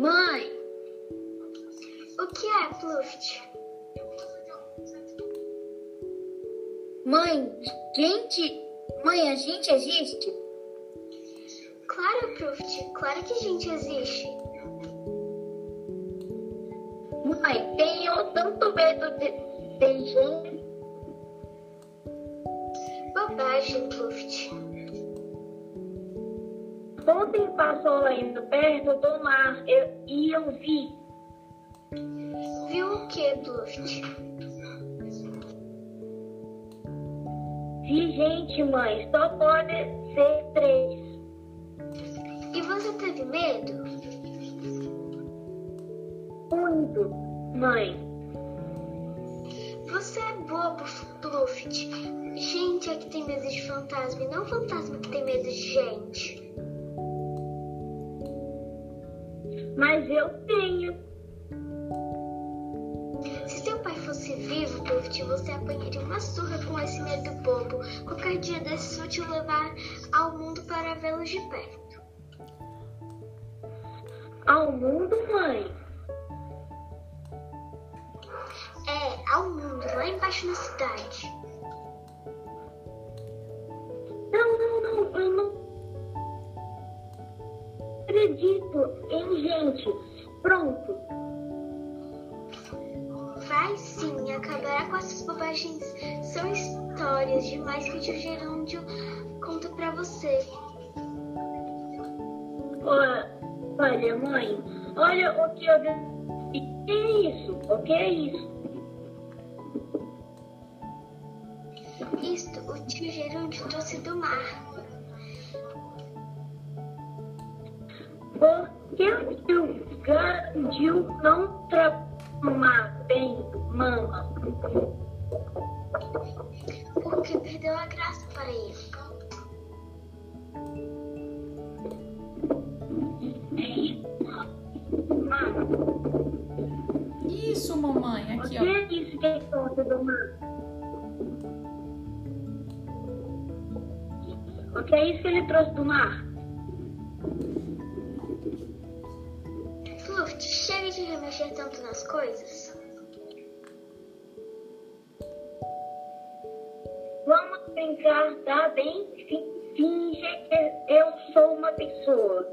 Mãe, O que é, Pluft? mãe, gente, mãe, a gente existe? Claro, Pluft. Claro que a gente existe. Mãe, tenho tanto medo de, de gente. Bobagem, Pluft. Ontem passou indo perto do mar eu- e eu vi. Viu o que, Pluft? Vi gente, mãe, só pode ser três. E você teve medo? Muito, mãe. Você é bobo, Pluft. Gente é que tem medo de fantasma e não fantasma que tem medo de gente. Mas eu tenho. Se seu pai fosse vivo, Pluft, você apanharia uma surra com esse medo bobo. Qualquer dia desses vou te levar ao mundo para vê-lo de perto. Ao mundo, mãe. É, ao mundo, lá embaixo na cidade. Acredito em gente. Pronto. Vai sim, acabará com essas bobagens. São histórias demais que o tio Gerúndio conta pra você. Olha, mãe, olha o que eu. O que é isso? O que é isso? Isto o tio Gerúndio trouxe do mar. Porque o tio Gandil não transformar bem mama. Porque perdeu a graça para ele. Mama, Isso, mamãe. o Aqui, que ó. é isso que ele trouxe do mar? O que é isso que ele trouxe do mar? Fluft, chega de remexer tanto nas coisas. Vamos brincar, tá bem? Fi- Finge que eu sou uma pessoa.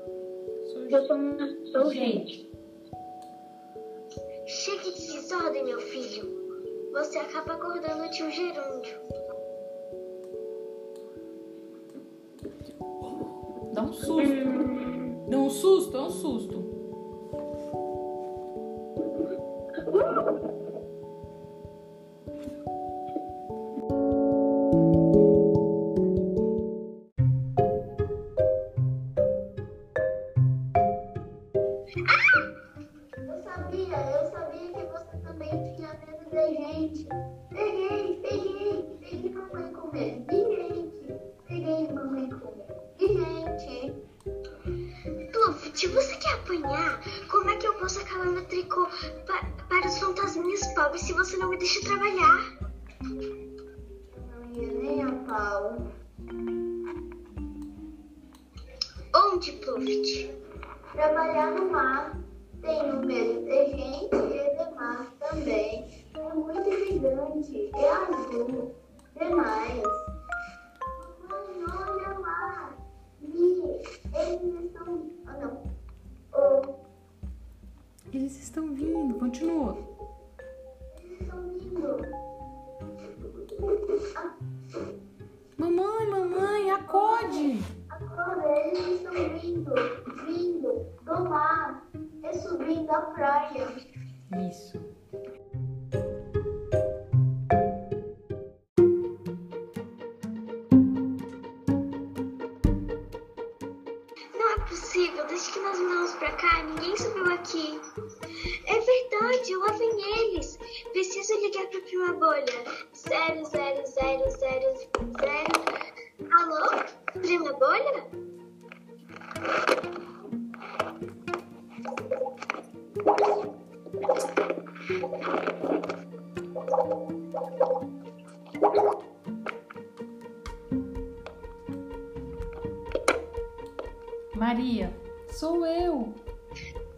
Eu sou, uma, sou gente. Chega de desordem, meu filho. Você acaba acordando o tio Gerúndio. Dá um susto. Dá um susto, é um susto. Você quer apanhar? Como é que eu posso se você não me deixa trabalhar? Não ia nem a pau. Onde, Pluft? Trabalhar no mar. Tenho medo de gente e de mar também. É muito gigante, é azul, demais. Mamãe, olha lá. Vi, eles estão. Ah, não. Oh, Eles estão vindo, continua. Mamãe, mamãe, acorde. agora eles estão vindo, vindo do mar. É subindo a praia. Isso. Não é possível, desde que nós viemos pra cá, ninguém subiu aqui. É verdade, lá vem eles. Preciso ligar pra prima bolha. Zero, zero, zero, zero, zero. Alô? Prima bolha? Maria, sou eu.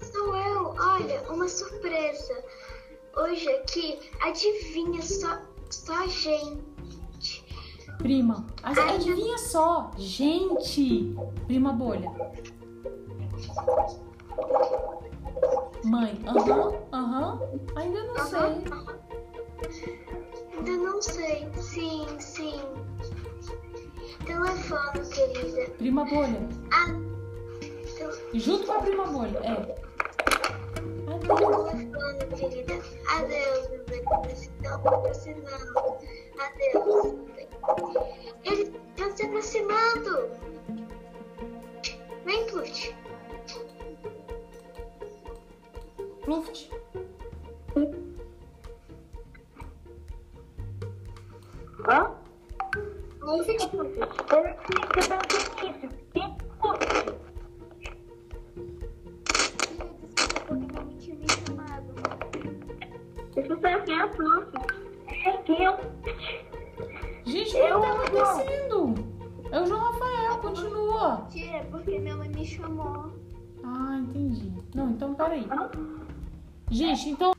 Sou Olha, uma surpresa. Hoje aqui, adivinha só, só gente. Prima, ad- adivinha só. Gente. Prima bolha. Mãe, aham, aham. Ainda não sei. Ainda não sei. Sim, sim. Telefone, querida. Prima bolha. Ah, tel- Junto com a prima bolha. É. Telefone, querida. Adeus, meu. Não, você não. Adeus. Eles estão se aproximando. Vem, Plush. Pluft. Deixa eu saber quem é. Quem é. Gente, o que Eu tá acontecendo? É o João Rafael, continua. Tia, porque minha mãe me chamou. Ah, entendi. Não, então peraí. Gente, então